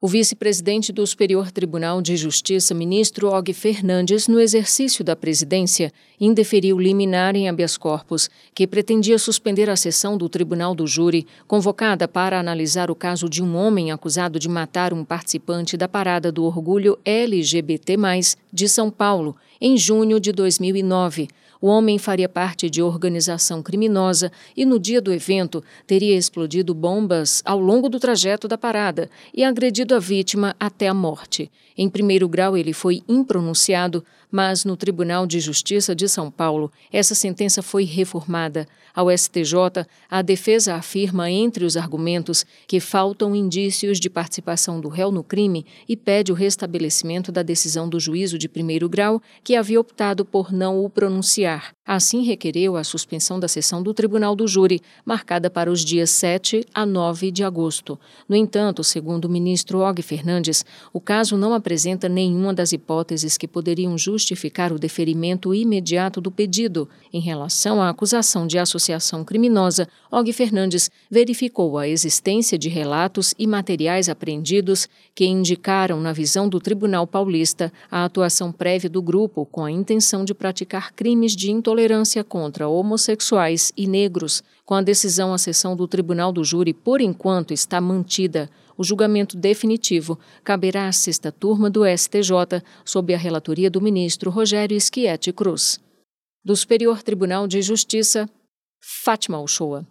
O vice-presidente do Superior Tribunal de Justiça, ministro Og Fernandes, no exercício da presidência, indeferiu liminar em habeas corpus, que pretendia suspender a sessão do Tribunal do Júri, convocada para analisar o caso de um homem acusado de matar um participante da Parada do Orgulho LGBT+, de São Paulo, em junho de 2009. O homem faria parte de organização criminosa e, no dia do evento, teria explodido bombas ao longo do trajeto da parada e agredido a vítima até a morte. Em primeiro grau, ele foi impronunciado, mas no Tribunal de Justiça de São Paulo, essa sentença foi reformada. Ao STJ, a defesa afirma, entre os argumentos, que faltam indícios de participação do réu no crime e pede o restabelecimento da decisão do juízo de primeiro grau, que havia optado por não o pronunciar. olhar Assim, requereu a suspensão da sessão do Tribunal do Júri, marcada para os dias 7 a 9 de agosto. No entanto, segundo o ministro Og Fernandes, o caso não apresenta nenhuma das hipóteses que poderiam justificar o deferimento imediato do pedido. Em relação à acusação de associação criminosa, Og Fernandes verificou a existência de relatos e materiais apreendidos que indicaram, na visão do Tribunal Paulista, a atuação prévia do grupo com a intenção de praticar crimes de intolerância intolerância contra homossexuais e negros. Com a decisão, a sessão do Tribunal do Júri, por enquanto, está mantida. O julgamento definitivo caberá à sexta turma do STJ, sob a relatoria do ministro Rogério Schietti Cruz. Do Superior Tribunal de Justiça, Fátima Uchoa.